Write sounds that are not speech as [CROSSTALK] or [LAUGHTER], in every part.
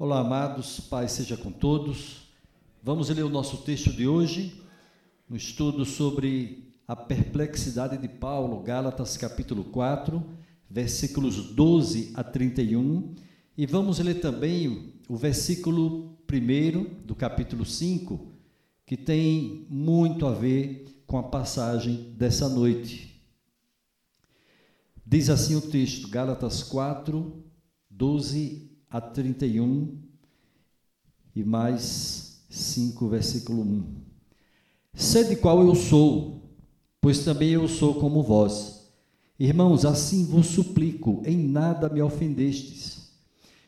Olá, amados, Pai seja com todos. Vamos ler o nosso texto de hoje, no estudo sobre a perplexidade de Paulo, Gálatas capítulo 4, versículos 12 a 31, e vamos ler também o versículo 1 do capítulo 5, que tem muito a ver com a passagem dessa noite. Diz assim o texto, Gálatas 4, 12 a 31 e mais 5, versículo 1. Sede qual eu sou, pois também eu sou como vós. Irmãos, assim vos suplico, em nada me ofendestes.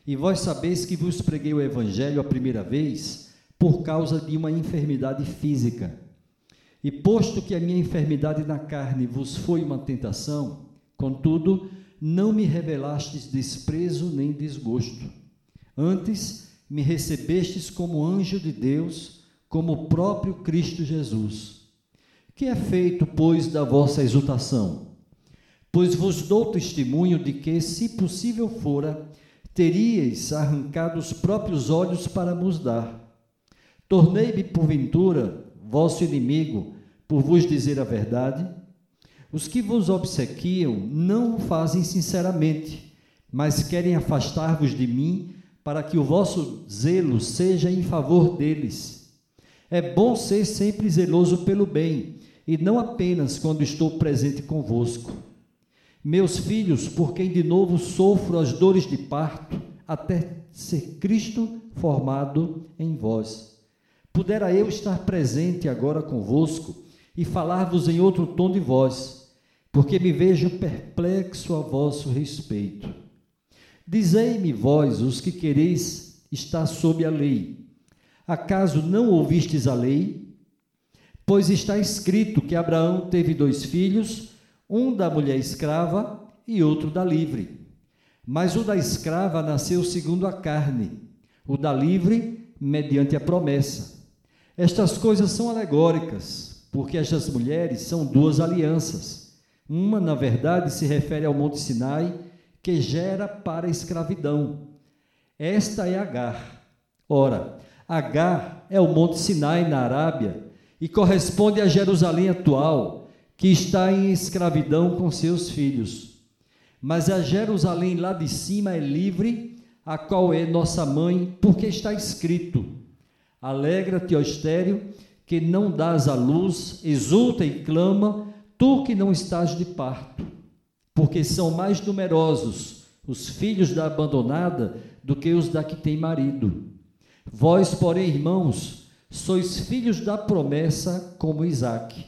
E vós sabeis que vos preguei o evangelho a primeira vez por causa de uma enfermidade física. E posto que a minha enfermidade na carne vos foi uma tentação, contudo, não me revelastes desprezo nem desgosto. Antes, me recebestes como anjo de Deus, como o próprio Cristo Jesus. Que é feito, pois, da vossa exultação? Pois vos dou testemunho de que, se possível fora, teríeis arrancado os próprios olhos para vos dar. Tornei-me, porventura, vosso inimigo, por vos dizer a verdade? Os que vos obsequiam não o fazem sinceramente, mas querem afastar-vos de mim, para que o vosso zelo seja em favor deles. É bom ser sempre zeloso pelo bem, e não apenas quando estou presente convosco. Meus filhos, por quem de novo sofro as dores de parto, até ser Cristo formado em vós. Pudera eu estar presente agora convosco e falar-vos em outro tom de voz porque me vejo perplexo a vosso respeito. Dizei-me, vós, os que quereis estar sob a lei, acaso não ouvistes a lei? Pois está escrito que Abraão teve dois filhos, um da mulher escrava e outro da livre. Mas o da escrava nasceu segundo a carne, o da livre, mediante a promessa. Estas coisas são alegóricas, porque estas mulheres são duas alianças uma, na verdade, se refere ao Monte Sinai, que gera para a escravidão. Esta é Agar. Ora, Agar é o Monte Sinai na Arábia e corresponde a Jerusalém atual, que está em escravidão com seus filhos. Mas a Jerusalém lá de cima é livre, a qual é nossa mãe, porque está escrito: Alegra-te, ó estéreo, que não dás a luz, exulta e clama, tu que não estás de parto, porque são mais numerosos os filhos da abandonada do que os da que tem marido. Vós, porém, irmãos, sois filhos da promessa como Isaque.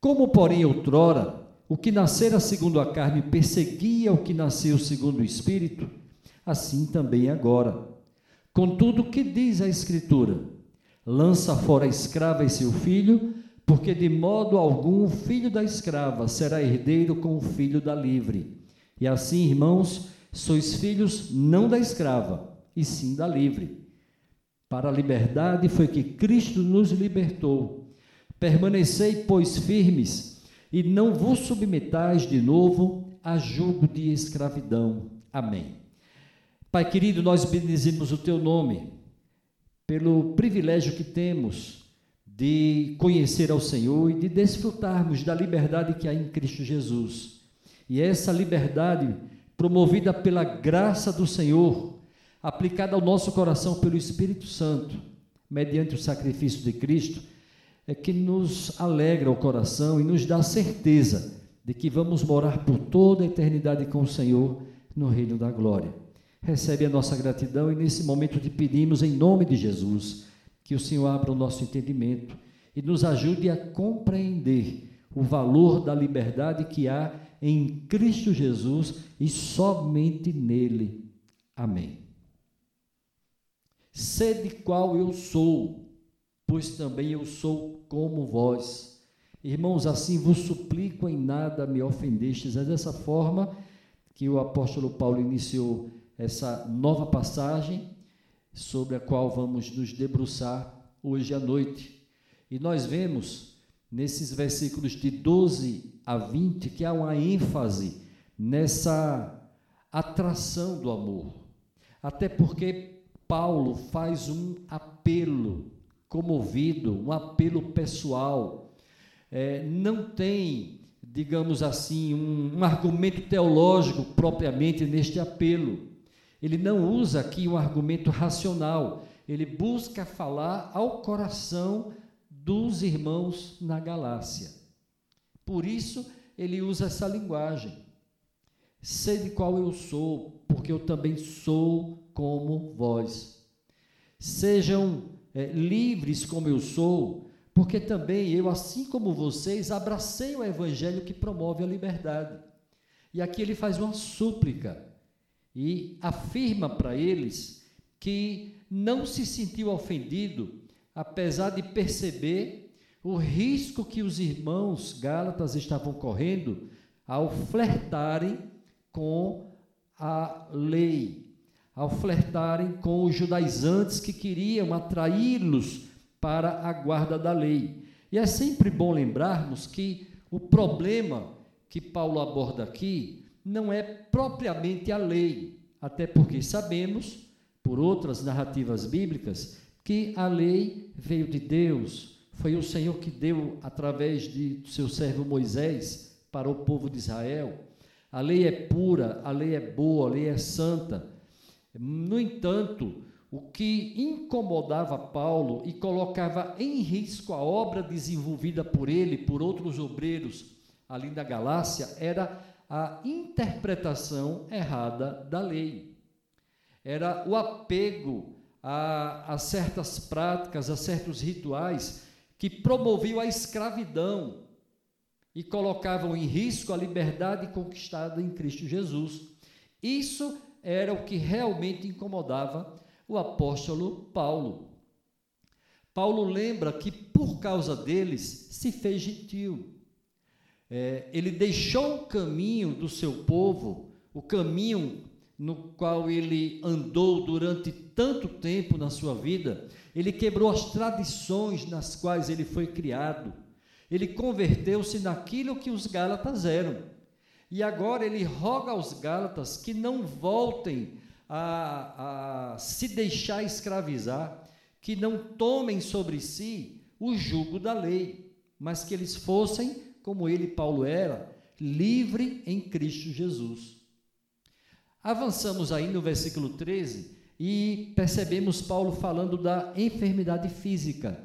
Como, porém, outrora, o que nascera segundo a carne perseguia o que nasceu segundo o Espírito, assim também agora. Contudo, o que diz a Escritura? Lança fora a escrava e seu filho, porque de modo algum o filho da escrava será herdeiro com o filho da livre. E assim, irmãos, sois filhos não da escrava, e sim da livre. Para a liberdade foi que Cristo nos libertou. Permanecei, pois, firmes, e não vos submetais de novo a julgo de escravidão. Amém. Pai querido, nós bendizimos o teu nome pelo privilégio que temos de conhecer ao Senhor e de desfrutarmos da liberdade que há em Cristo Jesus. E essa liberdade, promovida pela graça do Senhor, aplicada ao nosso coração pelo Espírito Santo, mediante o sacrifício de Cristo, é que nos alegra o coração e nos dá certeza de que vamos morar por toda a eternidade com o Senhor no reino da glória. Recebe a nossa gratidão e nesse momento te pedimos em nome de Jesus que o Senhor abra o nosso entendimento e nos ajude a compreender o valor da liberdade que há em Cristo Jesus e somente nele. Amém. Sede qual eu sou, pois também eu sou como vós. Irmãos, assim vos suplico em nada me ofendestes. É dessa forma que o apóstolo Paulo iniciou essa nova passagem sobre a qual vamos nos debruçar hoje à noite. E nós vemos nesses versículos de 12 a 20 que há uma ênfase nessa atração do amor. Até porque Paulo faz um apelo comovido, um apelo pessoal. É, não tem, digamos assim, um, um argumento teológico propriamente neste apelo. Ele não usa aqui um argumento racional, ele busca falar ao coração dos irmãos na Galácia. Por isso, ele usa essa linguagem. Sei de qual eu sou, porque eu também sou como vós. Sejam é, livres como eu sou, porque também eu, assim como vocês, abracei o evangelho que promove a liberdade. E aqui ele faz uma súplica e afirma para eles que não se sentiu ofendido, apesar de perceber o risco que os irmãos Gálatas estavam correndo ao flertarem com a lei, ao flertarem com os judaizantes que queriam atraí-los para a guarda da lei. E é sempre bom lembrarmos que o problema que Paulo aborda aqui não é propriamente a lei, até porque sabemos, por outras narrativas bíblicas, que a lei veio de Deus, foi o Senhor que deu através de seu servo Moisés para o povo de Israel. A lei é pura, a lei é boa, a lei é santa. No entanto, o que incomodava Paulo e colocava em risco a obra desenvolvida por ele, por outros obreiros ali da Galácia, era a interpretação errada da lei. Era o apego a, a certas práticas, a certos rituais que promoviam a escravidão e colocavam em risco a liberdade conquistada em Cristo Jesus. Isso era o que realmente incomodava o apóstolo Paulo. Paulo lembra que por causa deles se fez gentil. É, ele deixou o caminho do seu povo, o caminho no qual ele andou durante tanto tempo na sua vida, ele quebrou as tradições nas quais ele foi criado. Ele converteu-se naquilo que os Gálatas eram. E agora ele roga aos Gálatas que não voltem a, a se deixar escravizar, que não tomem sobre si o jugo da lei, mas que eles fossem, como ele, Paulo, era, livre em Cristo Jesus. Avançamos aí no versículo 13 e percebemos Paulo falando da enfermidade física.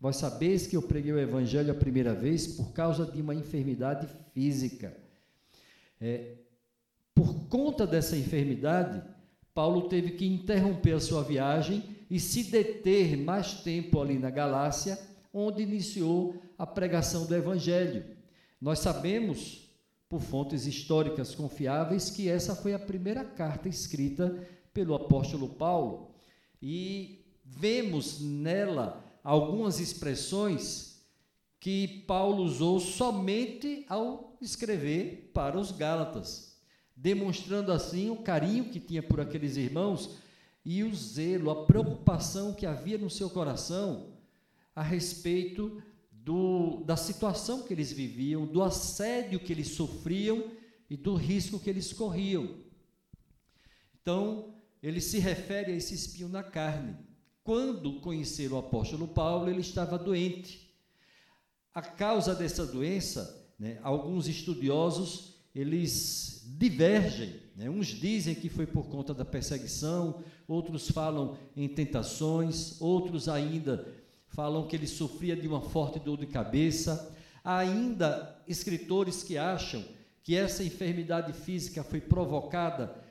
Vós sabeis que eu preguei o evangelho a primeira vez por causa de uma enfermidade física. É, por conta dessa enfermidade, Paulo teve que interromper a sua viagem e se deter mais tempo ali na Galácia, onde iniciou a pregação do Evangelho. Nós sabemos, por fontes históricas confiáveis, que essa foi a primeira carta escrita pelo apóstolo Paulo. E vemos nela algumas expressões que Paulo usou somente ao escrever para os Gálatas, demonstrando assim o carinho que tinha por aqueles irmãos e o zelo, a preocupação que havia no seu coração a respeito do, da situação que eles viviam, do assédio que eles sofriam e do risco que eles corriam. Então, ele se refere a esse espinho na carne. Quando conheceram o apóstolo Paulo, ele estava doente. A causa dessa doença, né, alguns estudiosos eles divergem. Né? Uns dizem que foi por conta da perseguição, outros falam em tentações, outros ainda falam que ele sofria de uma forte dor de cabeça. Há ainda escritores que acham que essa enfermidade física foi provocada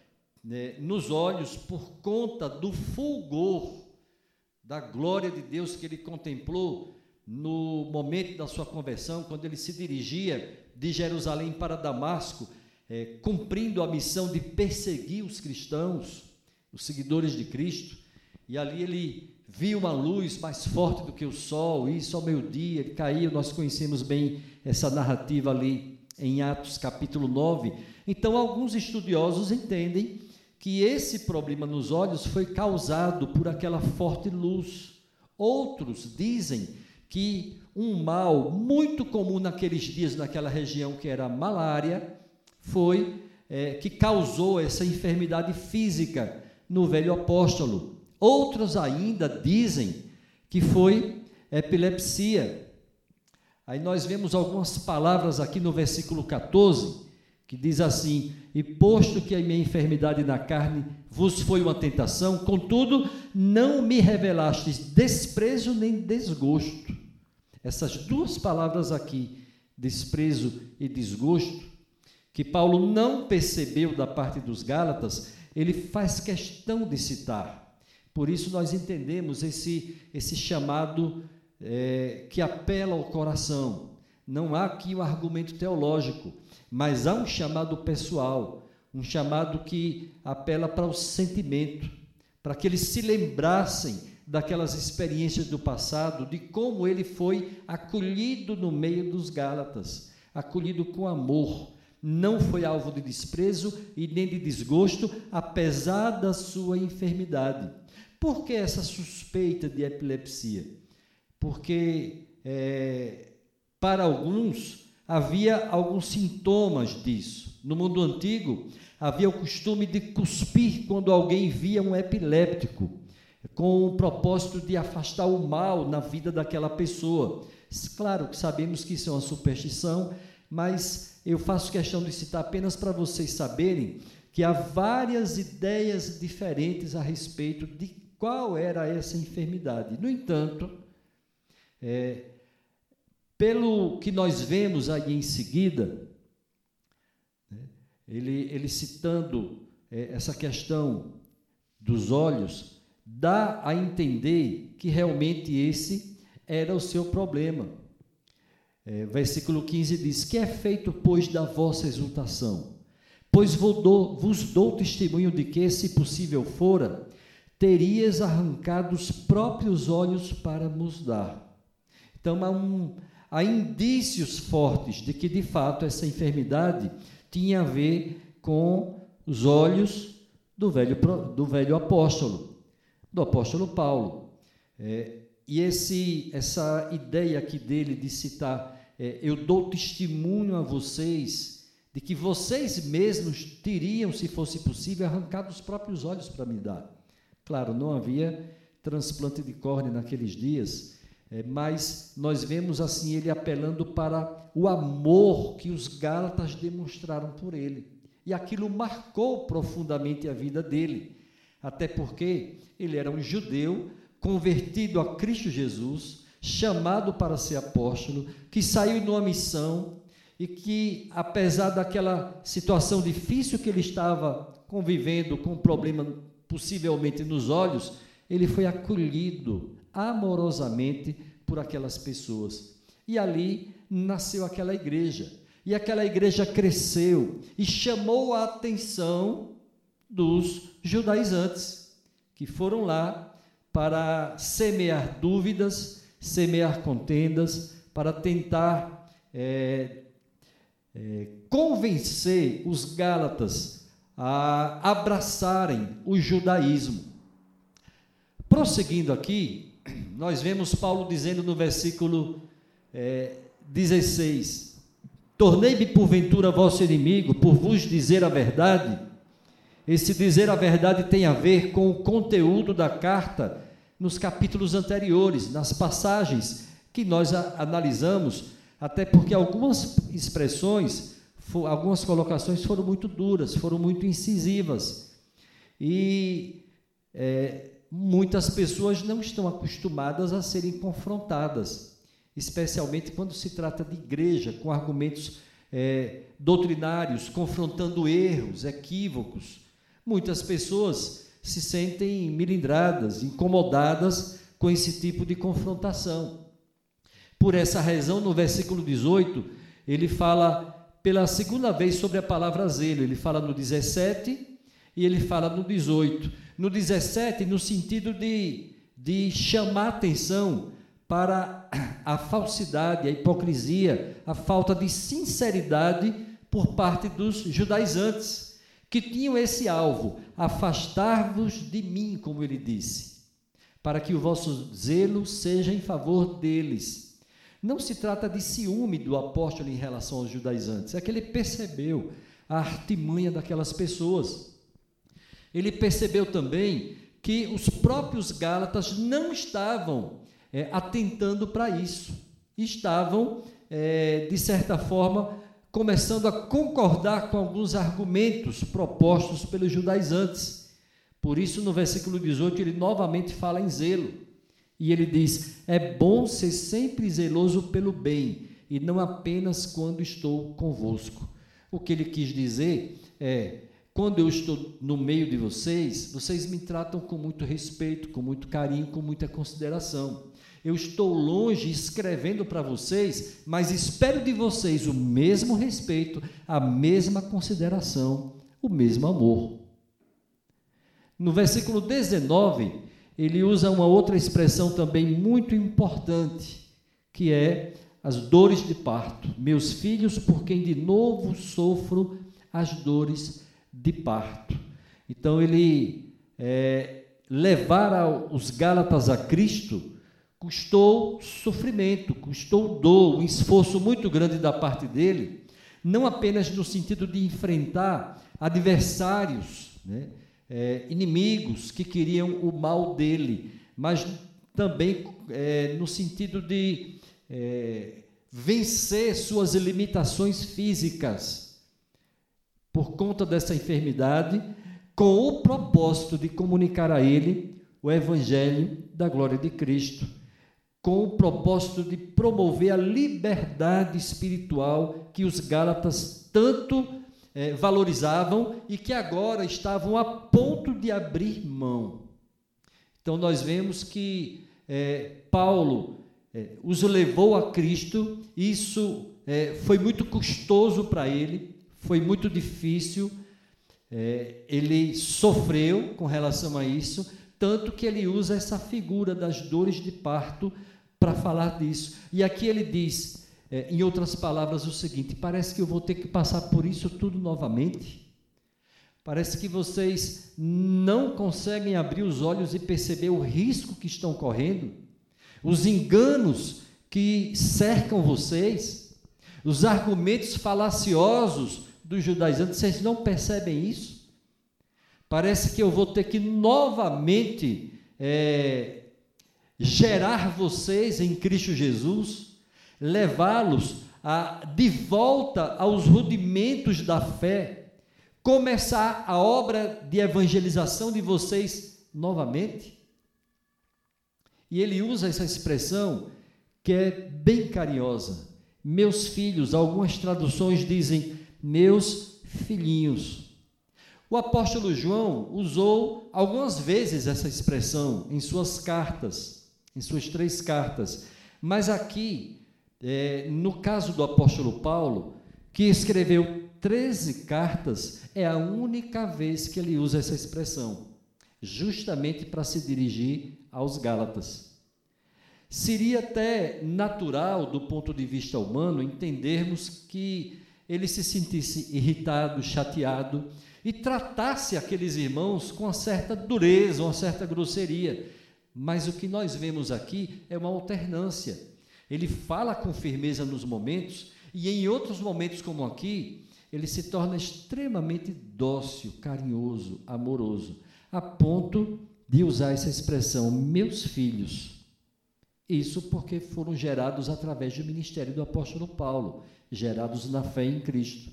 né, nos olhos por conta do fulgor da glória de Deus que ele contemplou no momento da sua conversão, quando ele se dirigia de Jerusalém para Damasco, é, cumprindo a missão de perseguir os cristãos, os seguidores de Cristo, e ali ele viu uma luz mais forte do que o sol, e isso ao meio-dia, ele caiu, nós conhecemos bem essa narrativa ali em Atos capítulo 9. Então, alguns estudiosos entendem que esse problema nos olhos foi causado por aquela forte luz. Outros dizem que um mal muito comum naqueles dias naquela região, que era a malária, foi é, que causou essa enfermidade física no velho apóstolo. Outros ainda dizem que foi epilepsia. Aí nós vemos algumas palavras aqui no versículo 14, que diz assim: E posto que a minha enfermidade na carne vos foi uma tentação, contudo, não me revelastes desprezo nem desgosto. Essas duas palavras aqui, desprezo e desgosto, que Paulo não percebeu da parte dos Gálatas, ele faz questão de citar. Por isso nós entendemos esse, esse chamado é, que apela ao coração. Não há aqui um argumento teológico, mas há um chamado pessoal, um chamado que apela para o sentimento, para que eles se lembrassem daquelas experiências do passado, de como ele foi acolhido no meio dos Gálatas, acolhido com amor, não foi alvo de desprezo e nem de desgosto, apesar da sua enfermidade. Por que essa suspeita de epilepsia? Porque é, para alguns havia alguns sintomas disso. No mundo antigo havia o costume de cuspir quando alguém via um epiléptico, com o propósito de afastar o mal na vida daquela pessoa. Claro que sabemos que isso é uma superstição, mas eu faço questão de citar apenas para vocês saberem que há várias ideias diferentes a respeito de qual era essa enfermidade. No entanto, é, pelo que nós vemos aí em seguida, né, ele, ele citando é, essa questão dos olhos, dá a entender que realmente esse era o seu problema. É, versículo 15 diz: Que é feito, pois, da vossa exultação? Pois vos dou, vos dou testemunho de que, se possível fora, terias arrancado os próprios olhos para nos dar. Então, há, um, há indícios fortes de que, de fato, essa enfermidade tinha a ver com os olhos do velho, do velho apóstolo, do apóstolo Paulo. É, e esse, essa ideia aqui dele de citar é, eu dou testemunho a vocês de que vocês mesmos teriam, se fosse possível, arrancado os próprios olhos para me dar. Claro, não havia transplante de córnea naqueles dias, é, mas nós vemos assim ele apelando para o amor que os Gálatas demonstraram por ele. E aquilo marcou profundamente a vida dele, até porque ele era um judeu convertido a Cristo Jesus chamado para ser apóstolo, que saiu numa missão e que, apesar daquela situação difícil que ele estava convivendo com um problema possivelmente nos olhos, ele foi acolhido amorosamente por aquelas pessoas. E ali nasceu aquela igreja. E aquela igreja cresceu e chamou a atenção dos judaizantes, que foram lá para semear dúvidas semear contendas, para tentar é, é, convencer os Gálatas a abraçarem o judaísmo. Prosseguindo aqui, nós vemos Paulo dizendo no versículo é, 16: Tornei-me porventura vosso inimigo por vos dizer a verdade. Esse dizer a verdade tem a ver com o conteúdo da carta nos capítulos anteriores, nas passagens que nós analisamos, até porque algumas expressões, algumas colocações foram muito duras, foram muito incisivas. E é, muitas pessoas não estão acostumadas a serem confrontadas, especialmente quando se trata de igreja, com argumentos é, doutrinários, confrontando erros, equívocos. Muitas pessoas se sentem milindradas, incomodadas com esse tipo de confrontação. Por essa razão, no versículo 18, ele fala pela segunda vez sobre a palavra zelo. Ele fala no 17 e ele fala no 18. No 17, no sentido de, de chamar atenção para a falsidade, a hipocrisia, a falta de sinceridade por parte dos judaizantes que tinham esse alvo: afastar-vos de mim, como ele disse, para que o vosso zelo seja em favor deles. Não se trata de ciúme do apóstolo em relação aos judaizantes, é que ele percebeu a artimanha daquelas pessoas. Ele percebeu também que os próprios Gálatas não estavam é, atentando para isso. Estavam, é, de certa forma, começando a concordar com alguns argumentos propostos pelos judaizantes. Por isso, no versículo 18, ele novamente fala em zelo. E ele diz: É bom ser sempre zeloso pelo bem, e não apenas quando estou convosco. O que ele quis dizer é: quando eu estou no meio de vocês, vocês me tratam com muito respeito, com muito carinho, com muita consideração eu estou longe escrevendo para vocês, mas espero de vocês o mesmo respeito, a mesma consideração, o mesmo amor. No versículo 19, ele usa uma outra expressão também muito importante, que é as dores de parto. Meus filhos, por quem de novo sofro as dores de parto. Então, ele é, levar os Gálatas a Cristo custou sofrimento, custou dor, um esforço muito grande da parte dele, não apenas no sentido de enfrentar adversários, né, é, inimigos que queriam o mal dele, mas também é, no sentido de é, vencer suas limitações físicas por conta dessa enfermidade, com o propósito de comunicar a ele o evangelho da glória de Cristo com o propósito de promover a liberdade espiritual que os Gálatas tanto é, valorizavam e que agora estavam a ponto de abrir mão. Então, nós vemos que é, Paulo é, os levou a Cristo, isso foi muito custoso para ele, foi muito difícil, ele sofreu com relação a isso, tanto que ele usa essa figura das dores de parto para falar disso. E aqui ele diz, é, em outras palavras, o seguinte: parece que eu vou ter que passar por isso tudo novamente. Parece que vocês não conseguem abrir os olhos e perceber o risco que estão correndo, os enganos que cercam vocês, os argumentos falaciosos dos judaizantes, vocês não percebem isso? Parece que eu vou ter que novamente é, gerar vocês em Cristo Jesus, levá-los de volta aos rudimentos da fé, começar a obra de evangelização de vocês novamente? E ele usa essa expressão que é bem carinhosa. Meus filhos, algumas traduções dizem meus filhinhos. O apóstolo João usou algumas vezes essa expressão em suas cartas em suas três cartas. Mas aqui, é, no caso do apóstolo Paulo, que escreveu 13 cartas, é a única vez que ele usa essa expressão, justamente para se dirigir aos Gálatas. Seria até natural, do ponto de vista humano, entendermos que ele se sentisse irritado, chateado e tratasse aqueles irmãos com uma certa dureza, uma certa grosseria. Mas o que nós vemos aqui é uma alternância. Ele fala com firmeza nos momentos, e em outros momentos, como aqui, ele se torna extremamente dócil, carinhoso, amoroso, a ponto de usar essa expressão, meus filhos. Isso porque foram gerados através do ministério do apóstolo Paulo, gerados na fé em Cristo.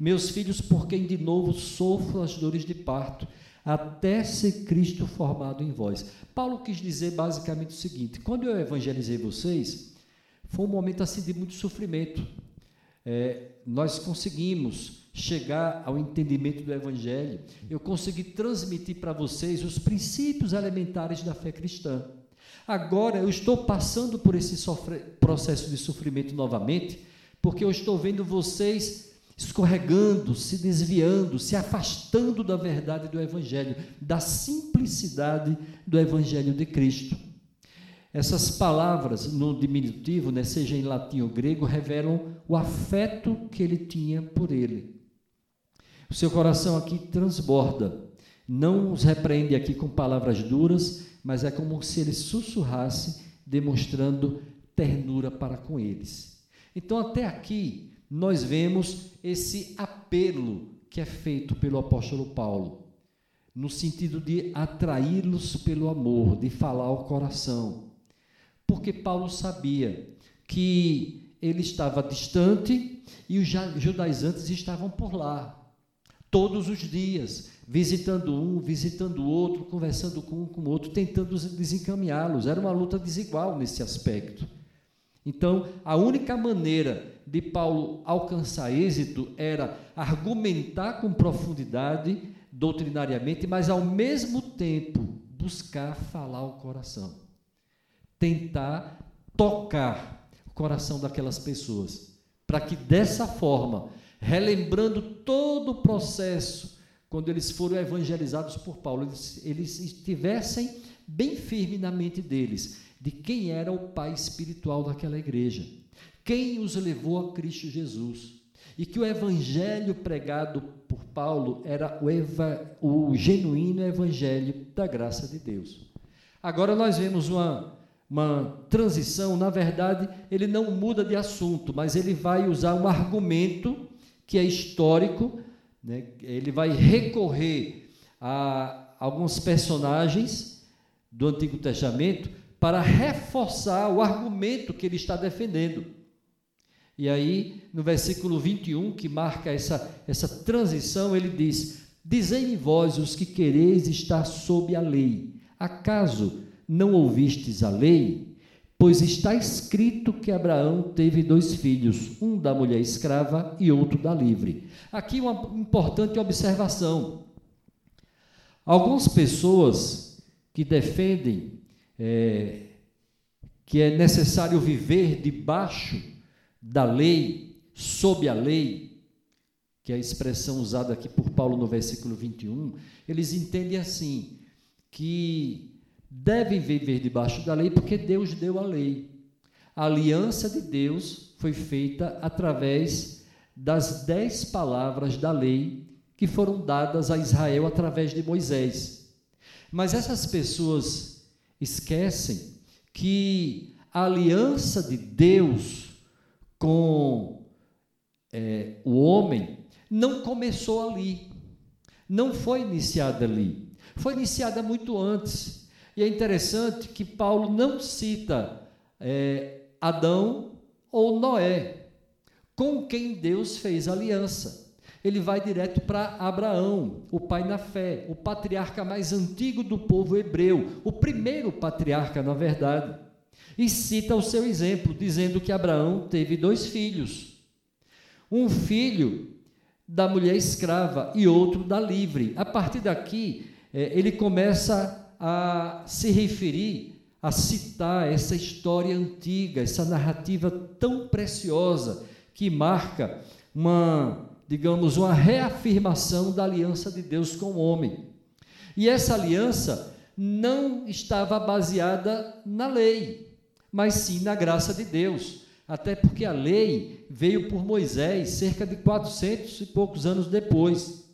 Meus filhos, por quem de novo sofro as dores de parto, até ser Cristo formado em vós. Paulo quis dizer basicamente o seguinte: quando eu evangelizei vocês, foi um momento assim de muito sofrimento. É, nós conseguimos chegar ao entendimento do Evangelho, eu consegui transmitir para vocês os princípios elementares da fé cristã. Agora eu estou passando por esse processo de sofrimento novamente, porque eu estou vendo vocês escorregando, se desviando, se afastando da verdade do Evangelho, da simplicidade do Evangelho de Cristo. Essas palavras no diminutivo, né, seja em latim ou grego, revelam o afeto que ele tinha por ele. O seu coração aqui transborda, não os repreende aqui com palavras duras, mas é como se ele sussurrasse, demonstrando ternura para com eles. Então, até aqui, nós vemos esse apelo que é feito pelo apóstolo Paulo. no sentido de atraí-los pelo amor, de falar ao coração. Porque Paulo sabia que ele estava distante e os judaizantes estavam por lá, todos os dias, visitando um, visitando o outro, conversando com um com o outro, tentando desencaminhá-los. Era uma luta desigual nesse aspecto. Então, a única maneira de Paulo alcançar êxito era argumentar com profundidade, doutrinariamente, mas ao mesmo tempo buscar falar o coração. Tentar tocar o coração daquelas pessoas, para que dessa forma, relembrando todo o processo, quando eles foram evangelizados por Paulo, eles, eles estivessem bem firme na mente deles de quem era o pai espiritual daquela igreja, quem os levou a Cristo Jesus. E que o evangelho pregado por Paulo era o, eva, o genuíno evangelho da graça de Deus. Agora nós vemos uma, uma transição, na verdade, ele não muda de assunto, mas ele vai usar um argumento que é histórico, né? ele vai recorrer a alguns personagens do Antigo Testamento para reforçar o argumento que ele está defendendo. E aí, no versículo 21, que marca essa, essa transição, ele diz: Dizei-me vós os que quereis estar sob a lei, acaso não ouvistes a lei? Pois está escrito que Abraão teve dois filhos, um da mulher escrava e outro da livre. Aqui uma importante observação. Algumas pessoas que defendem é, que é necessário viver debaixo da lei, sob a lei, que é a expressão usada aqui por Paulo no versículo 21, eles entendem assim, que devem viver debaixo da lei porque Deus deu a lei. A aliança de Deus foi feita através das dez palavras da lei que foram dadas a Israel através de Moisés. Mas essas pessoas esquecem que a aliança de Deus com é, o homem não começou ali, não foi iniciada ali, foi iniciada muito antes. E é interessante que Paulo não cita é, Adão ou Noé, com quem Deus fez aliança ele vai direto para Abraão, o pai na fé, o patriarca mais antigo do povo hebreu, o primeiro patriarca, na verdade. E cita o seu exemplo, dizendo que Abraão teve dois filhos. Um filho da mulher escrava e outro da livre. A partir daqui, é, ele começa a se referir, a citar essa história antiga, essa narrativa tão preciosa que marca uma digamos, uma reafirmação da aliança de Deus com o homem. E essa aliança não estava baseada na lei, mas sim na graça de Deus. Até porque a lei veio por Moisés cerca de 400 e poucos anos depois.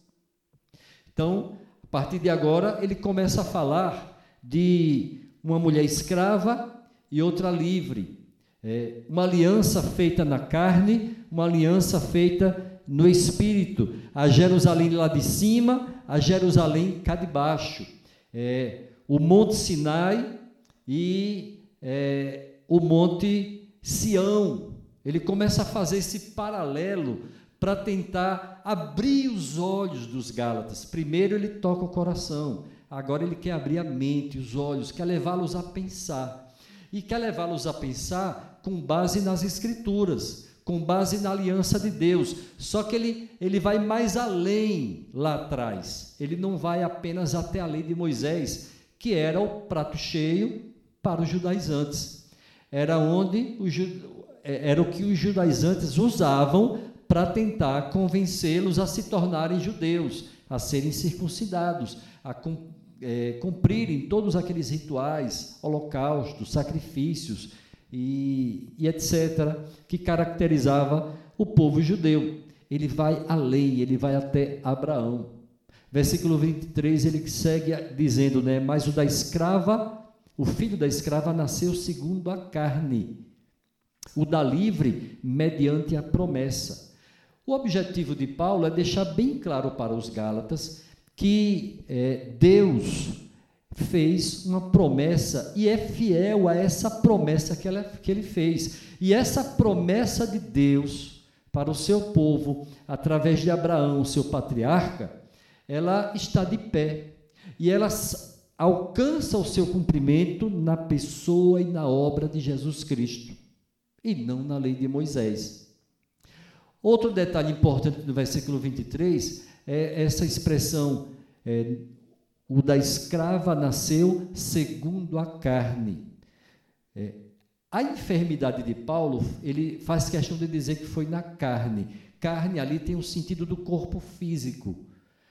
Então, a partir de agora, ele começa a falar de uma mulher escrava e outra livre. É, uma aliança feita na carne, uma aliança feita no espírito, a Jerusalém lá de cima, a Jerusalém cá de baixo, é, o Monte Sinai e é, o Monte Sião. Ele começa a fazer esse paralelo para tentar abrir os olhos dos Gálatas. Primeiro ele toca o coração, agora ele quer abrir a mente, os olhos, quer levá-los a pensar. E quer levá-los a pensar com base nas Escrituras com base na aliança de Deus. Só que ele, ele vai mais além lá atrás. Ele não vai apenas até a lei de Moisés, que era o prato cheio para os judaizantes. Era onde o, é, era o que os judaizantes usavam para tentar convencê-los a se tornarem judeus, a serem circuncidados, a é, cumprirem todos aqueles rituais, holocaustos, sacrifícios e, e etc., que caracterizava o povo judeu. Ele vai além, ele vai até Abraão. Versículo 23, ele segue dizendo, né? Mas o da escrava, o filho da escrava nasceu segundo a carne, o da livre, mediante a promessa. O objetivo de Paulo é deixar bem claro para os Gálatas que é, Deus fez uma promessa e é fiel a essa promessa que, ela, que ele fez. E essa promessa de Deus para o seu povo, através de Abraão, seu patriarca, ela está de pé. E ela alcança o seu cumprimento na pessoa e na obra de Jesus Cristo, e não na lei de Moisés. Outro detalhe importante no versículo 23 é essa expressão: é, o da escrava nasceu segundo a carne. É, a enfermidade de Paulo, ele faz questão de dizer que foi na carne. Carne ali tem o sentido do corpo físico.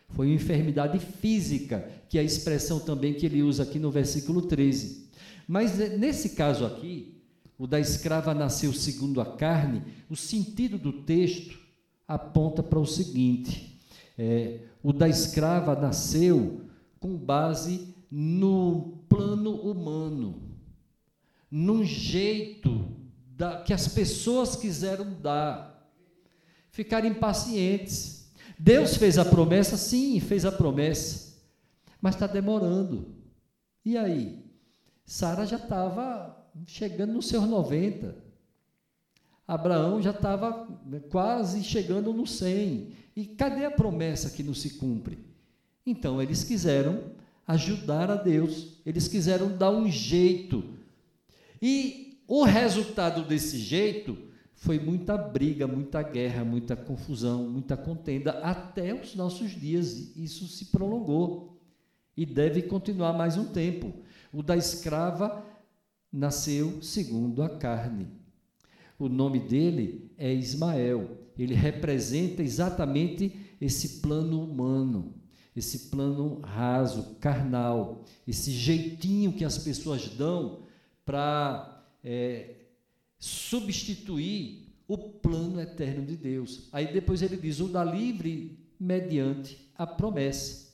Foi uma enfermidade física, que é a expressão também que ele usa aqui no versículo 13. Mas é, nesse caso aqui, o da escrava nasceu segundo a carne, o sentido do texto aponta para o seguinte: é, o da escrava nasceu com base no plano humano, num jeito da, que as pessoas quiseram dar, ficar impacientes. Deus fez a promessa, sim, fez a promessa, mas está demorando. E aí? Sara já estava chegando nos seus 90. Abraão já estava quase chegando no 100. E cadê a promessa que não se cumpre? Então, eles quiseram ajudar a Deus, eles quiseram dar um jeito. E o resultado desse jeito foi muita briga, muita guerra, muita confusão, muita contenda, até os nossos dias. Isso se prolongou e deve continuar mais um tempo. O da escrava nasceu segundo a carne. O nome dele é Ismael. Ele representa exatamente esse plano humano esse plano raso, carnal, esse jeitinho que as pessoas dão para é, substituir o plano eterno de Deus. Aí depois ele diz: o da livre mediante a promessa.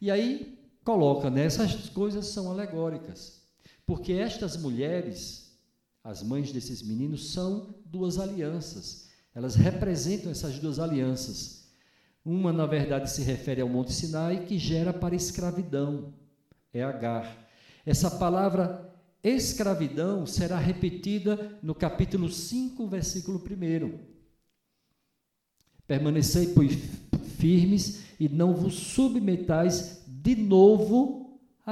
E aí coloca, né, essas coisas são alegóricas, porque estas mulheres, as mães desses meninos, são duas alianças. Elas representam essas duas alianças uma, na verdade, se refere ao Monte Sinai, que gera para escravidão, é Agar. Essa palavra escravidão será repetida no capítulo 5, versículo 1. Permanecei, pois, firmes e não vos submetais de novo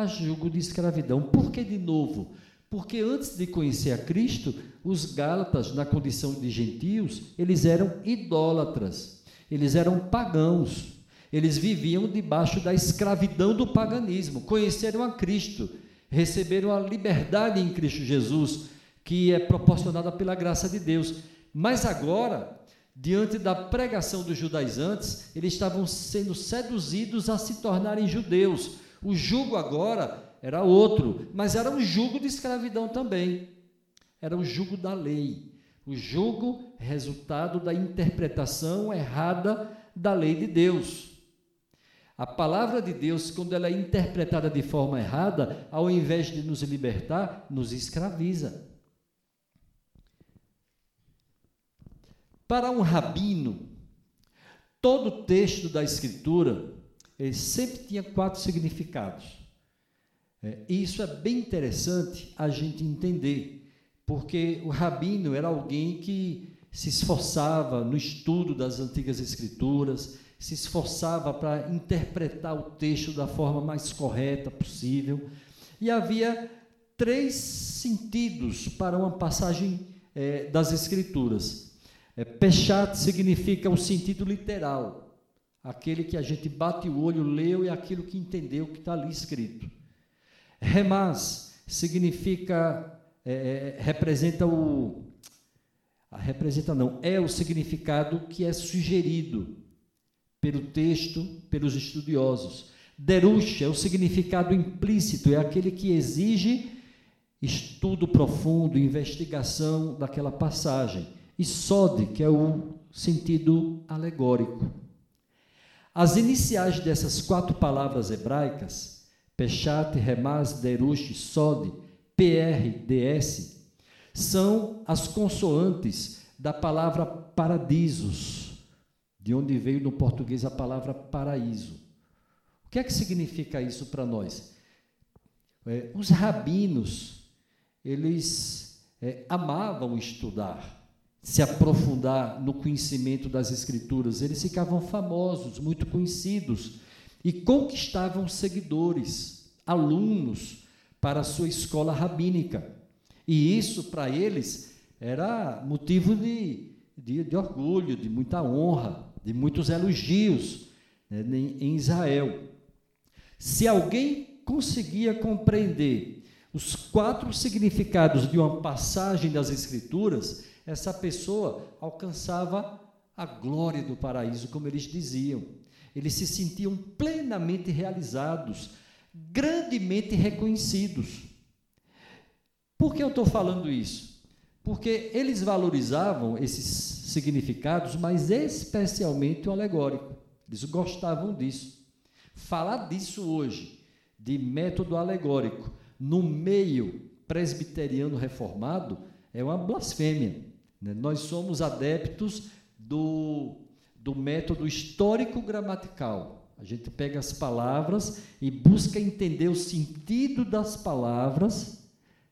a julgo de escravidão. Por que de novo? Porque antes de conhecer a Cristo, os Gálatas, na condição de gentios, eles eram idólatras. Eles eram pagãos. Eles viviam debaixo da escravidão do paganismo. Conheceram a Cristo, receberam a liberdade em Cristo Jesus, que é proporcionada pela graça de Deus. Mas agora, diante da pregação dos judaizantes, eles estavam sendo seduzidos a se tornarem judeus. O jugo agora era outro, mas era um jugo de escravidão também. Era o jugo da lei. O jugo resultado da interpretação errada da lei de Deus. A palavra de Deus, quando ela é interpretada de forma errada, ao invés de nos libertar, nos escraviza. Para um rabino, todo texto da Escritura ele sempre tinha quatro significados. É, e isso é bem interessante a gente entender porque o rabino era alguém que se esforçava no estudo das antigas escrituras, se esforçava para interpretar o texto da forma mais correta possível. E havia três sentidos para uma passagem é, das escrituras. É, Pechat significa o sentido literal, aquele que a gente bate o olho, leu e aquilo que entendeu que está ali escrito. Remaz significa é, é, representa o. Representa não, é o significado que é sugerido pelo texto, pelos estudiosos. Derush é o significado implícito, é aquele que exige estudo profundo, investigação daquela passagem. E Sod, que é o sentido alegórico. As iniciais dessas quatro palavras hebraicas, Peshat, Remaz, Derush, Sod, PRDS, são as consoantes da palavra paradisos, de onde veio no português a palavra paraíso. O que é que significa isso para nós? É, os rabinos, eles é, amavam estudar, se aprofundar no conhecimento das Escrituras. Eles ficavam famosos, muito conhecidos e conquistavam seguidores, alunos para a sua escola rabínica. E isso para eles era motivo de, de, de, orgulho, de muita honra, de muitos elogios né, em Israel. Se alguém conseguia compreender os quatro significados de uma passagem das Escrituras, essa pessoa alcançava a glória do paraíso, como eles diziam. Eles se sentiam plenamente realizados, grandemente reconhecidos. Por que eu estou falando isso? Porque eles valorizavam esses significados, mas especialmente o alegórico. Eles gostavam disso. Falar disso hoje, de método alegórico, no meio presbiteriano reformado, é uma blasfêmia. Né? Nós somos adeptos do, do método histórico-gramatical. A gente pega as palavras e busca entender o sentido das palavras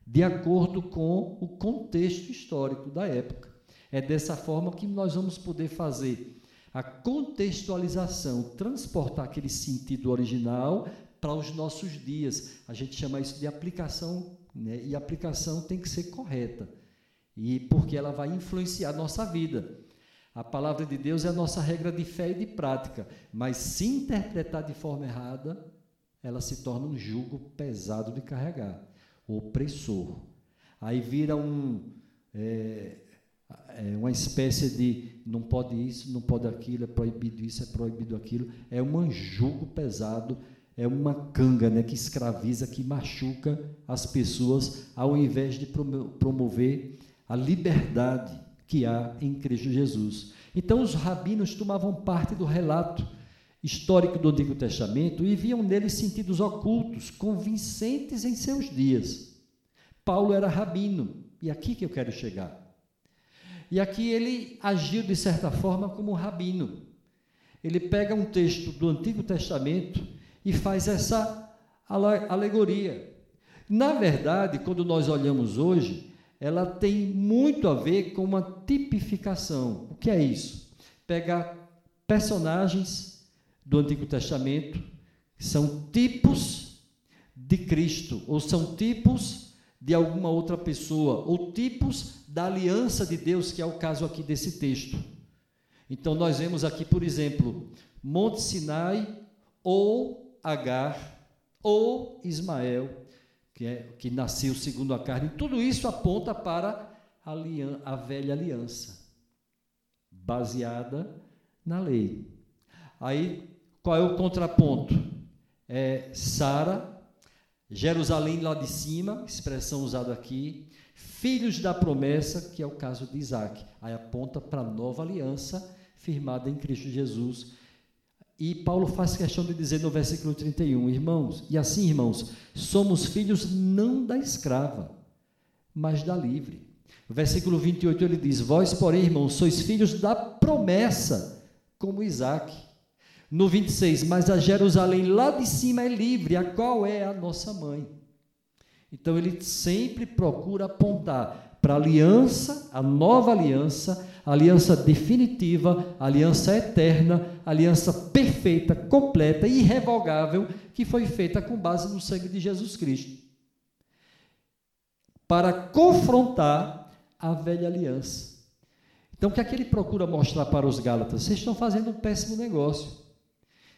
de acordo com o contexto histórico da época. É dessa forma que nós vamos poder fazer a contextualização, transportar aquele sentido original para os nossos dias. A gente chama isso de aplicação, né? e aplicação tem que ser correta e porque ela vai influenciar nossa vida. A palavra de Deus é a nossa regra de fé e de prática, mas se interpretar de forma errada, ela se torna um jugo pesado de carregar, opressor. Aí vira um, é, é uma espécie de não pode isso, não pode aquilo, é proibido isso, é proibido aquilo. É um jugo pesado, é uma canga né, que escraviza, que machuca as pessoas, ao invés de promover a liberdade que há em Cristo Jesus. Então, os rabinos tomavam parte do relato histórico do Antigo Testamento e viam nele sentidos ocultos, convincentes em seus dias. Paulo era rabino, e aqui que eu quero chegar. E aqui ele agiu de certa forma como um rabino. Ele pega um texto do Antigo Testamento e faz essa alegoria. Na verdade, quando nós olhamos hoje, ela tem muito a ver com uma tipificação. O que é isso? Pegar personagens do Antigo Testamento, que são tipos de Cristo, ou são tipos de alguma outra pessoa, ou tipos da aliança de Deus, que é o caso aqui desse texto. Então, nós vemos aqui, por exemplo, Monte Sinai, ou Agar, ou Ismael, que, é, que nasceu segundo a carne, tudo isso aponta para a, a velha aliança, baseada na lei. Aí, qual é o contraponto? É Sara, Jerusalém lá de cima, expressão usada aqui, filhos da promessa, que é o caso de Isaac. Aí aponta para a nova aliança firmada em Cristo Jesus, e Paulo faz questão de dizer no versículo 31, irmãos, e assim, irmãos, somos filhos não da escrava, mas da livre. Versículo 28 ele diz: Vós, porém, irmãos, sois filhos da promessa, como Isaac. No 26, mas a Jerusalém lá de cima é livre, a qual é a nossa mãe. Então ele sempre procura apontar para a aliança, a nova aliança, aliança definitiva, aliança eterna, aliança perfeita, completa e irrevogável, que foi feita com base no sangue de Jesus Cristo. Para confrontar a velha aliança. Então, o que é que ele procura mostrar para os Gálatas? Vocês estão fazendo um péssimo negócio.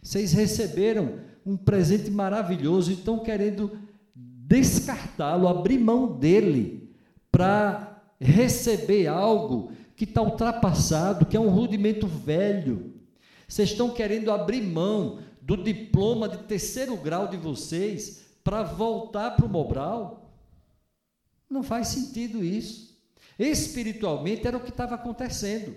Vocês receberam um presente maravilhoso e estão querendo descartá-lo, abrir mão dele para receber algo que está ultrapassado, que é um rudimento velho. Vocês estão querendo abrir mão do diploma de terceiro grau de vocês para voltar para o Mobral? Não faz sentido isso. Espiritualmente era o que estava acontecendo.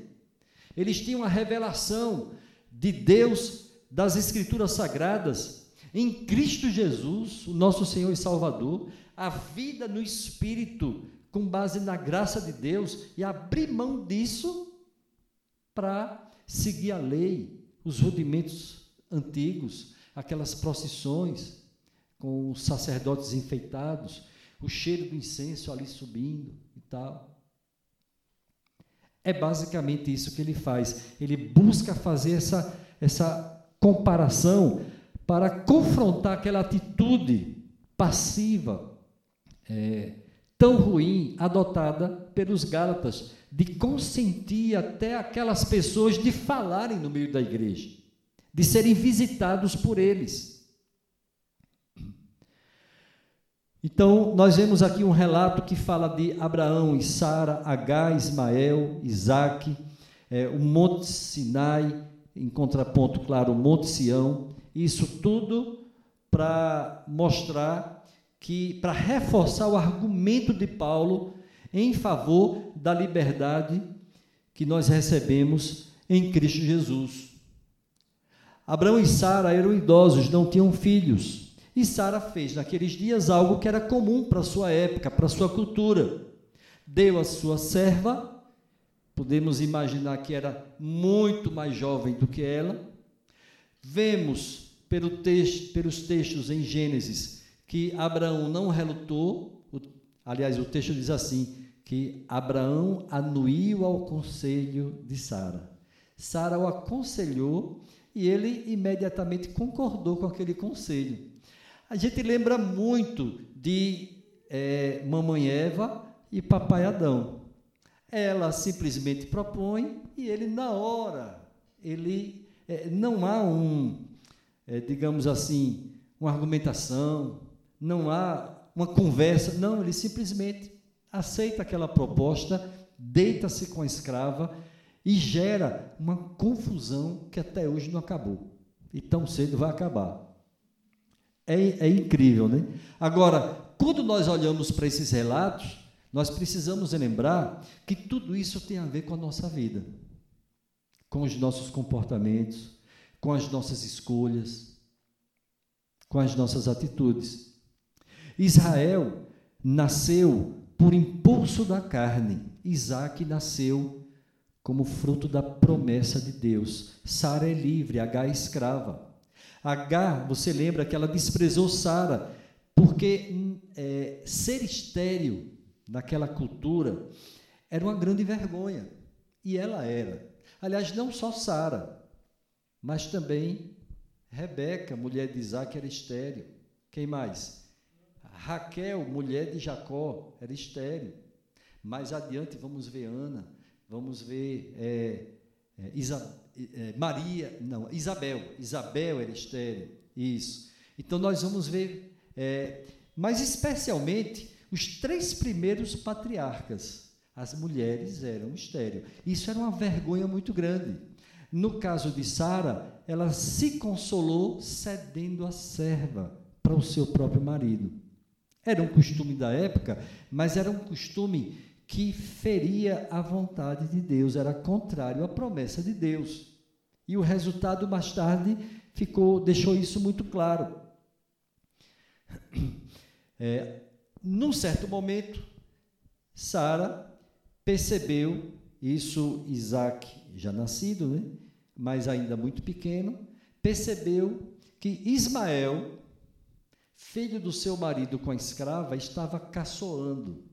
Eles tinham a revelação de Deus, das Escrituras Sagradas, em Cristo Jesus, o nosso Senhor e Salvador, a vida no Espírito com base na graça de Deus e abrir mão disso para seguir a lei, os rudimentos antigos, aquelas procissões com os sacerdotes enfeitados, o cheiro do incenso ali subindo e tal. É basicamente isso que ele faz. Ele busca fazer essa, essa comparação para confrontar aquela atitude passiva, é, tão ruim, adotada pelos Gálatas, de consentir até aquelas pessoas de falarem no meio da igreja, de serem visitados por eles. Então, nós vemos aqui um relato que fala de Abraão e Sara, Agar, Ismael, Isaac, é, o Monte Sinai, em contraponto, claro, o Monte Sião, isso tudo para mostrar que, para reforçar o argumento de Paulo em favor da liberdade que nós recebemos em Cristo Jesus. Abraão e Sara eram idosos, não tinham filhos. E Sara fez naqueles dias algo que era comum para sua época, para sua cultura. Deu a sua serva, podemos imaginar que era muito mais jovem do que ela. Vemos pelo texto, pelos textos em Gênesis que Abraão não relutou, aliás, o texto diz assim: que Abraão anuiu ao conselho de Sara. Sara o aconselhou e ele imediatamente concordou com aquele conselho. A gente lembra muito de é, mamãe Eva e papai Adão. Ela simplesmente propõe e ele, na hora, ele é, não há um, é, digamos assim, uma argumentação, não há uma conversa, não, ele simplesmente aceita aquela proposta, deita-se com a escrava e gera uma confusão que até hoje não acabou. E tão cedo vai acabar. É, é incrível, né? Agora, quando nós olhamos para esses relatos, nós precisamos lembrar que tudo isso tem a ver com a nossa vida, com os nossos comportamentos, com as nossas escolhas, com as nossas atitudes. Israel nasceu por impulso da carne. Isaac nasceu como fruto da promessa de Deus. Sara é livre, H é escrava. H, você lembra que ela desprezou Sara, porque é, ser estéril naquela cultura era uma grande vergonha. E ela era. Aliás, não só Sara, mas também Rebeca, mulher de Isaac, era estéril. Quem mais? Raquel, mulher de Jacó, era estéreo. Mais adiante vamos ver Ana, vamos ver é, é, Isa, é, Maria, não, Isabel. Isabel era estéreo. Isso. Então nós vamos ver, é, mas especialmente os três primeiros patriarcas, as mulheres eram estéreo. Isso era uma vergonha muito grande. No caso de Sara, ela se consolou cedendo a serva para o seu próprio marido. Era um costume da época, mas era um costume que feria a vontade de Deus, era contrário à promessa de Deus. E o resultado mais tarde ficou, deixou isso muito claro. É, num certo momento, Sara percebeu, isso Isaac já nascido, né? mas ainda muito pequeno, percebeu que Ismael filho do seu marido com a escrava, estava caçoando,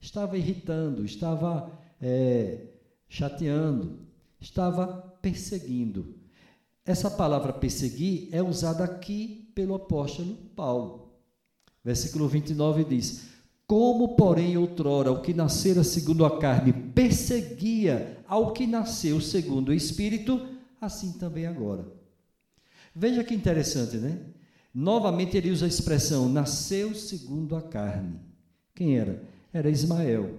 estava irritando, estava é, chateando, estava perseguindo. Essa palavra perseguir é usada aqui pelo apóstolo Paulo. Versículo 29 diz: Como, porém, outrora o que nascera segundo a carne perseguia ao que nasceu segundo o espírito, assim também agora. Veja que interessante, né? Novamente ele usa a expressão nasceu segundo a carne. Quem era? Era Ismael.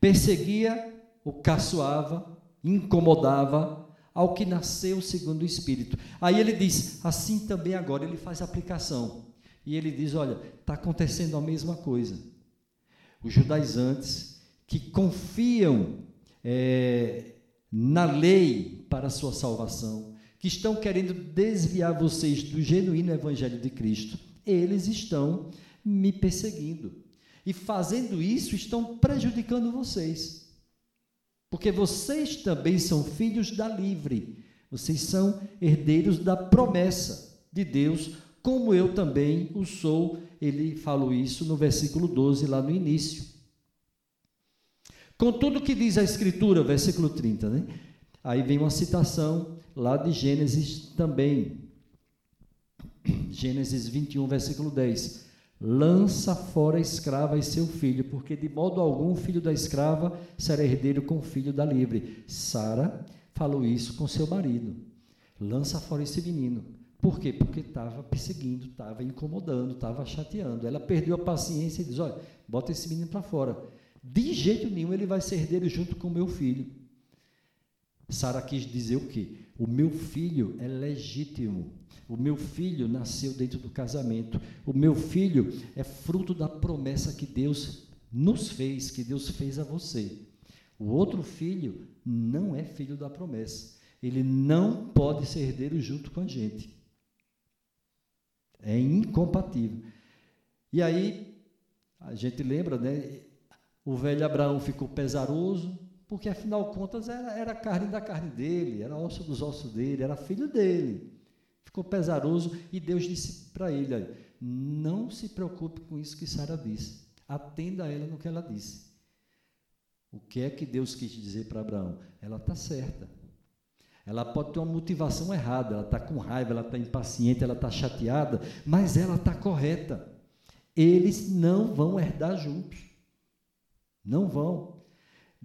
Perseguia, o caçoava, incomodava ao que nasceu segundo o Espírito. Aí ele diz, assim também agora, ele faz aplicação. E ele diz: olha, está acontecendo a mesma coisa. Os judaizantes que confiam é, na lei para a sua salvação, que estão querendo desviar vocês do genuíno Evangelho de Cristo, eles estão me perseguindo. E fazendo isso, estão prejudicando vocês. Porque vocês também são filhos da livre. Vocês são herdeiros da promessa de Deus, como eu também o sou. Ele falou isso no versículo 12, lá no início. Com tudo que diz a Escritura, versículo 30, né? Aí vem uma citação lá de Gênesis também. Gênesis 21, versículo 10. Lança fora a escrava e seu filho, porque de modo algum o filho da escrava será herdeiro com o filho da livre. Sara falou isso com seu marido. Lança fora esse menino. Por quê? Porque estava perseguindo, estava incomodando, estava chateando. Ela perdeu a paciência e diz: Olha, bota esse menino para fora. De jeito nenhum ele vai ser herdeiro junto com meu filho. Sara quis dizer o quê? O meu filho é legítimo. O meu filho nasceu dentro do casamento. O meu filho é fruto da promessa que Deus nos fez, que Deus fez a você. O outro filho não é filho da promessa. Ele não pode ser herdeiro junto com a gente. É incompatível. E aí, a gente lembra, né? O velho Abraão ficou pesaroso, porque afinal contas era, era carne da carne dele, era osso dos ossos dele, era filho dele. Ficou pesaroso e Deus disse para ele: não se preocupe com isso que Sara disse, atenda a ela no que ela disse. O que é que Deus quis dizer para Abraão? Ela está certa. Ela pode ter uma motivação errada, ela está com raiva, ela está impaciente, ela está chateada, mas ela está correta. Eles não vão herdar juntos. Não vão.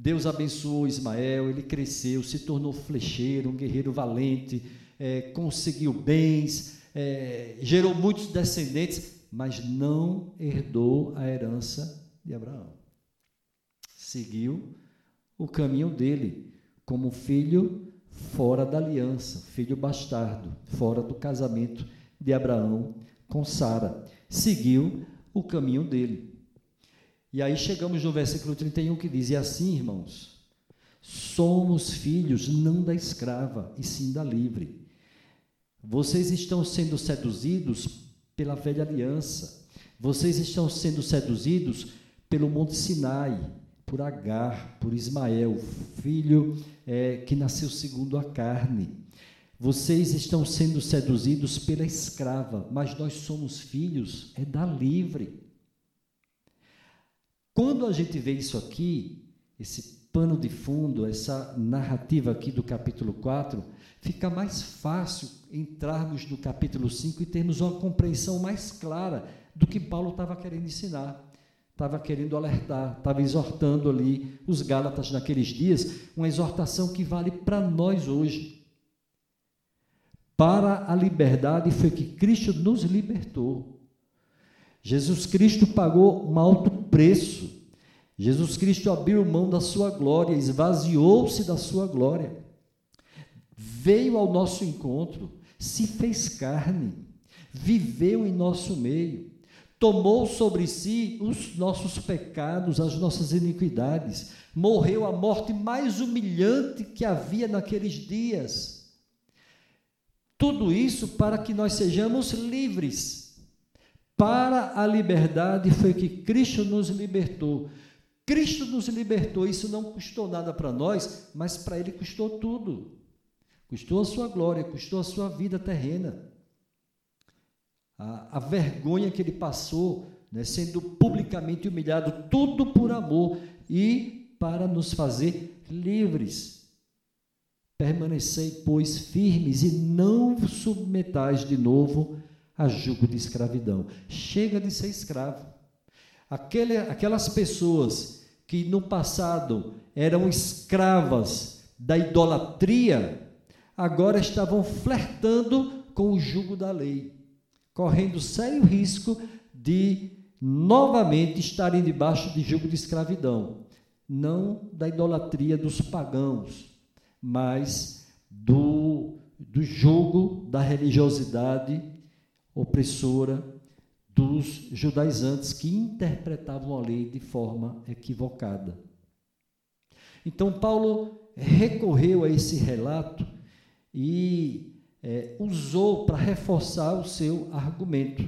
Deus abençoou Ismael, ele cresceu, se tornou flecheiro, um guerreiro valente, é, conseguiu bens, é, gerou muitos descendentes, mas não herdou a herança de Abraão. Seguiu o caminho dele, como filho fora da aliança, filho bastardo, fora do casamento de Abraão com Sara. Seguiu o caminho dele. E aí chegamos no versículo 31 que diz: E assim, irmãos, somos filhos não da escrava, e sim da livre. Vocês estão sendo seduzidos pela velha aliança. Vocês estão sendo seduzidos pelo Monte Sinai, por Agar, por Ismael, filho é, que nasceu segundo a carne. Vocês estão sendo seduzidos pela escrava, mas nós somos filhos é da livre. Quando a gente vê isso aqui, esse pano de fundo, essa narrativa aqui do capítulo 4, fica mais fácil entrarmos no capítulo 5 e termos uma compreensão mais clara do que Paulo estava querendo ensinar. Estava querendo alertar, estava exortando ali os Gálatas naqueles dias, uma exortação que vale para nós hoje. Para a liberdade foi que Cristo nos libertou. Jesus Cristo pagou um alto preço. Jesus Cristo abriu mão da sua glória, esvaziou-se da sua glória. Veio ao nosso encontro, se fez carne, viveu em nosso meio, tomou sobre si os nossos pecados, as nossas iniquidades, morreu a morte mais humilhante que havia naqueles dias. Tudo isso para que nós sejamos livres para a liberdade foi que Cristo nos libertou. Cristo nos libertou, isso não custou nada para nós, mas para Ele custou tudo. Custou a sua glória, custou a sua vida terrena. A, a vergonha que Ele passou, né, sendo publicamente humilhado, tudo por amor e para nos fazer livres. Permanecei, pois, firmes e não submetais de novo a jugo de escravidão. Chega de ser escravo. Aquele, aquelas pessoas que no passado eram escravas da idolatria, agora estavam flertando com o jugo da lei, correndo sério risco de novamente estarem debaixo de jugo de escravidão, não da idolatria dos pagãos, mas do, do jugo da religiosidade opressora dos judaizantes que interpretavam a lei de forma equivocada. Então, Paulo recorreu a esse relato e é, usou para reforçar o seu argumento.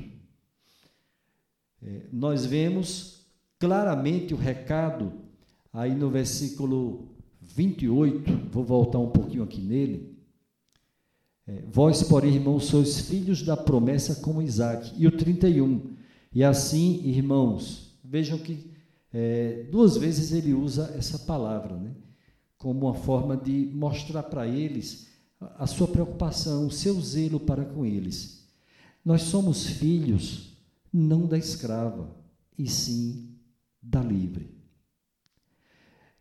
É, nós vemos claramente o recado aí no versículo 28, vou voltar um pouquinho aqui nele. É, Vós, porém, irmãos, sois filhos da promessa como Isaac. E o 31. E assim, irmãos, vejam que é, duas vezes ele usa essa palavra, né? como uma forma de mostrar para eles a sua preocupação, o seu zelo para com eles. Nós somos filhos não da escrava, e sim da livre.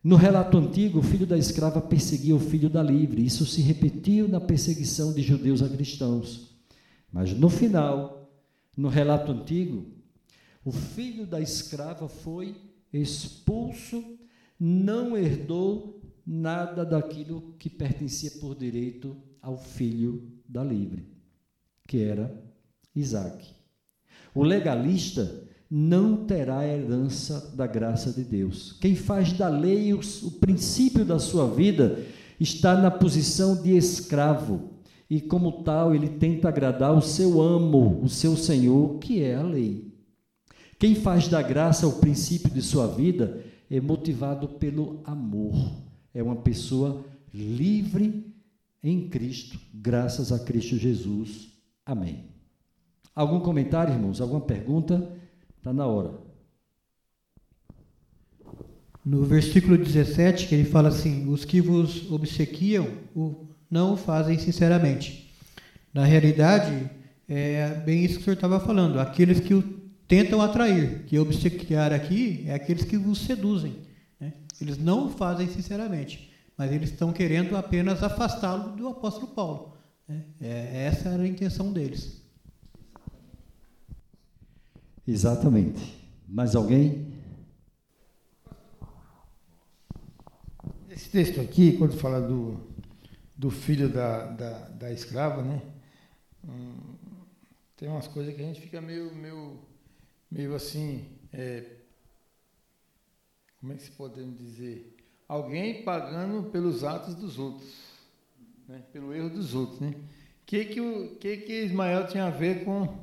No relato antigo, o filho da escrava perseguia o filho da livre. Isso se repetiu na perseguição de judeus a cristãos. Mas no final, no relato antigo, o filho da escrava foi expulso, não herdou nada daquilo que pertencia por direito ao filho da livre, que era Isaac. O legalista não terá herança da graça de Deus. Quem faz da lei o, o princípio da sua vida está na posição de escravo e, como tal, ele tenta agradar o seu amo, o seu senhor, que é a lei. Quem faz da graça o princípio de sua vida é motivado pelo amor é uma pessoa livre em Cristo, graças a Cristo Jesus. Amém. Algum comentário, irmãos? Alguma pergunta? Está na hora. No versículo 17, que ele fala assim: Os que vos obsequiam não o fazem sinceramente. Na realidade, é bem isso que o senhor estava falando. Aqueles que o tentam atrair, que obsequiar aqui é aqueles que vos seduzem. Eles não o fazem sinceramente, mas eles estão querendo apenas afastá-lo do apóstolo Paulo. Né? É, essa era a intenção deles. Exatamente. Mais alguém? Esse texto aqui, quando fala do, do filho da, da, da escrava, né? Hum, tem umas coisas que a gente fica meio, meio, meio assim, é, como é que se podemos dizer? Alguém pagando pelos atos dos outros, né? pelo erro dos outros. Né? Que, que, o, que, que Ismael tinha a ver com,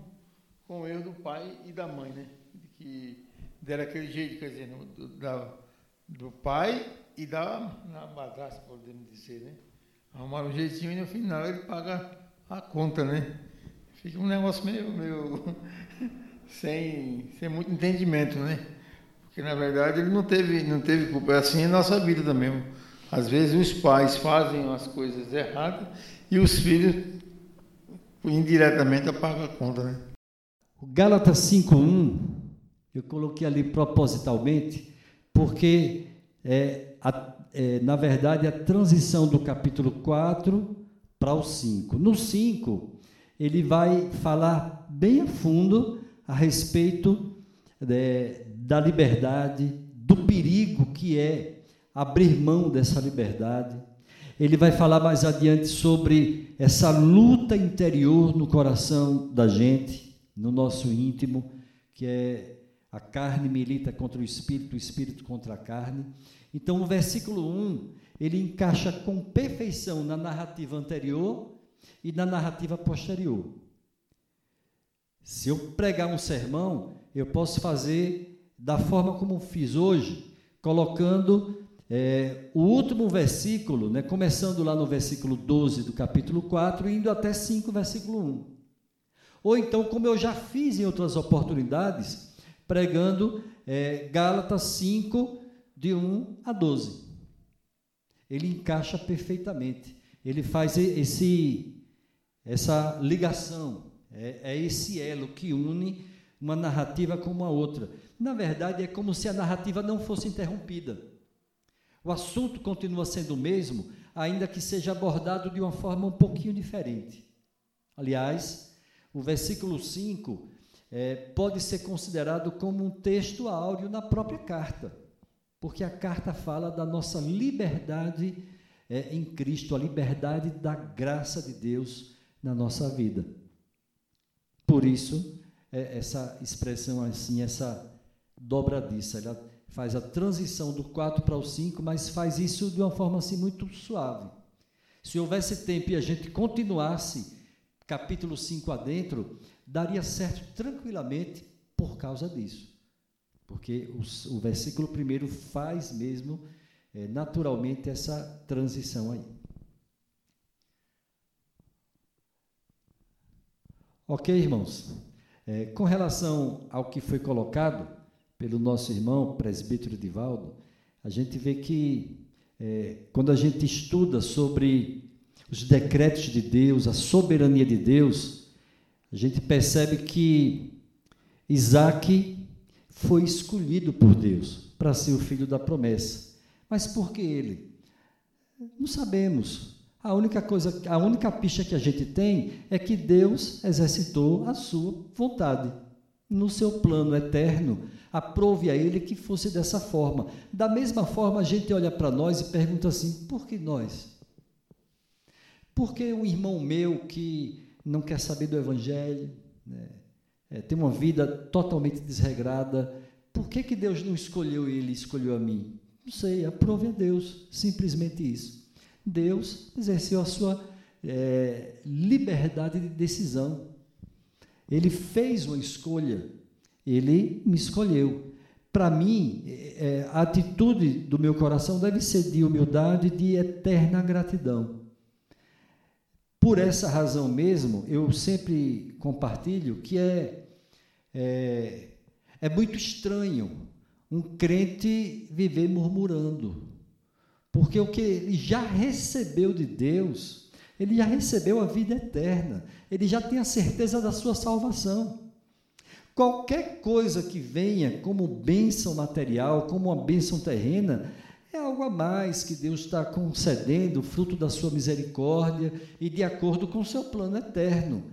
com o erro do pai e da mãe? Né? Que deram aquele jeito, quer dizer, do, da, do pai e da madrasta, podemos dizer. Né? Arrumaram um jeitinho e no final ele paga a conta. Né? Fica um negócio meio, meio [LAUGHS] sem, sem muito entendimento, né? Porque na verdade ele não teve, não teve culpa. É assim a nossa vida também. Às vezes os pais fazem as coisas erradas e os filhos indiretamente pagam a conta, né? O Gálatas 5:1 eu coloquei ali propositalmente porque é, a, é, na verdade a transição do capítulo 4 para o 5. No 5 ele vai falar bem a fundo a respeito de, da liberdade, do perigo que é abrir mão dessa liberdade. Ele vai falar mais adiante sobre essa luta interior no coração da gente, no nosso íntimo, que é a carne milita contra o espírito, o espírito contra a carne. Então, o versículo 1, ele encaixa com perfeição na narrativa anterior e na narrativa posterior. Se eu pregar um sermão, eu posso fazer da forma como fiz hoje, colocando é, o último versículo, né, começando lá no versículo 12 do capítulo 4, indo até 5, versículo 1. Ou então, como eu já fiz em outras oportunidades, pregando é, Gálatas 5, de 1 a 12. Ele encaixa perfeitamente. Ele faz esse, essa ligação, é, é esse elo que une uma narrativa com uma outra. Na verdade, é como se a narrativa não fosse interrompida. O assunto continua sendo o mesmo, ainda que seja abordado de uma forma um pouquinho diferente. Aliás, o versículo 5 é, pode ser considerado como um texto áureo na própria carta, porque a carta fala da nossa liberdade é, em Cristo, a liberdade da graça de Deus na nossa vida. Por isso, é, essa expressão assim, essa dobradiça. Ela faz a transição do 4 para o 5, mas faz isso de uma forma assim muito suave. Se houvesse tempo e a gente continuasse capítulo 5 adentro, daria certo tranquilamente por causa disso. Porque o, o versículo primeiro faz mesmo é, naturalmente essa transição aí. Ok, irmãos? É, com relação ao que foi colocado pelo nosso irmão, presbítero Divaldo, a gente vê que é, quando a gente estuda sobre os decretos de Deus, a soberania de Deus, a gente percebe que Isaac foi escolhido por Deus para ser o filho da promessa. Mas por que ele? Não sabemos. A única coisa, a única pista que a gente tem é que Deus exercitou a sua vontade no seu plano eterno. Aprove a ele que fosse dessa forma. Da mesma forma, a gente olha para nós e pergunta assim: por que nós? Por que um irmão meu que não quer saber do Evangelho, né, é, tem uma vida totalmente desregrada, por que, que Deus não escolheu ele e escolheu a mim? Não sei, aprove a Deus, simplesmente isso. Deus exerceu a sua é, liberdade de decisão. Ele fez uma escolha, ele me escolheu. Para mim, é, a atitude do meu coração deve ser de humildade, de eterna gratidão. Por essa razão mesmo, eu sempre compartilho que é, é, é muito estranho um crente viver murmurando. Porque o que ele já recebeu de Deus, ele já recebeu a vida eterna, ele já tem a certeza da sua salvação. Qualquer coisa que venha como bênção material, como uma bênção terrena, é algo a mais que Deus está concedendo, fruto da sua misericórdia e de acordo com o seu plano eterno.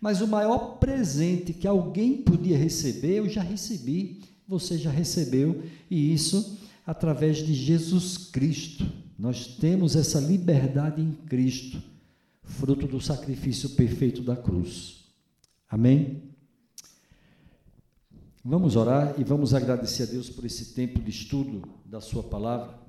Mas o maior presente que alguém podia receber, eu já recebi, você já recebeu, e isso através de Jesus Cristo. Nós temos essa liberdade em Cristo, fruto do sacrifício perfeito da cruz. Amém? Vamos orar e vamos agradecer a Deus por esse tempo de estudo da Sua palavra.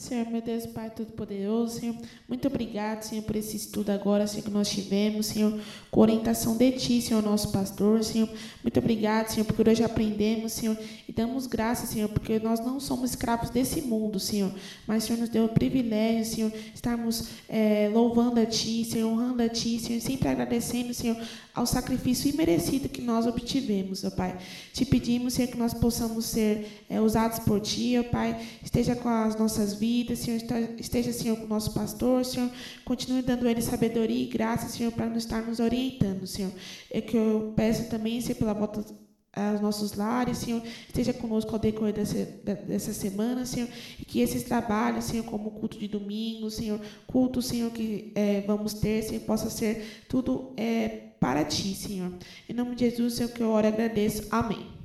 Senhor, meu Deus, Pai Todo-Poderoso, Senhor, muito obrigado, Senhor, por esse estudo agora, Senhor, que nós tivemos, Senhor, com orientação de Ti, Senhor, nosso pastor, Senhor. Muito obrigado, Senhor, porque hoje aprendemos, Senhor, e damos graças, Senhor, porque nós não somos escravos desse mundo, Senhor, mas, Senhor, nos deu o privilégio, Senhor, estarmos é, louvando a Ti, Senhor, honrando a Ti, Senhor, sempre agradecendo, Senhor, ao sacrifício imerecido que nós obtivemos, ó Pai. Te pedimos, Senhor, que nós possamos ser é, usados por Ti, ó Pai. Esteja com as nossas vidas, Senhor. Esteja, Senhor, com o nosso pastor, Senhor. Continue dando ele sabedoria e graça, Senhor, para nos estar nos orientando, Senhor. É que eu peço também, Senhor, pela volta aos nossos lares, Senhor, esteja conosco ao decorrer dessa, dessa semana, Senhor, e que esses trabalhos, Senhor, como culto de domingo, Senhor, culto, Senhor, que é, vamos ter, Senhor, possa ser tudo é, para Ti, Senhor. Em nome de Jesus, Senhor, que eu oro e agradeço. Amém.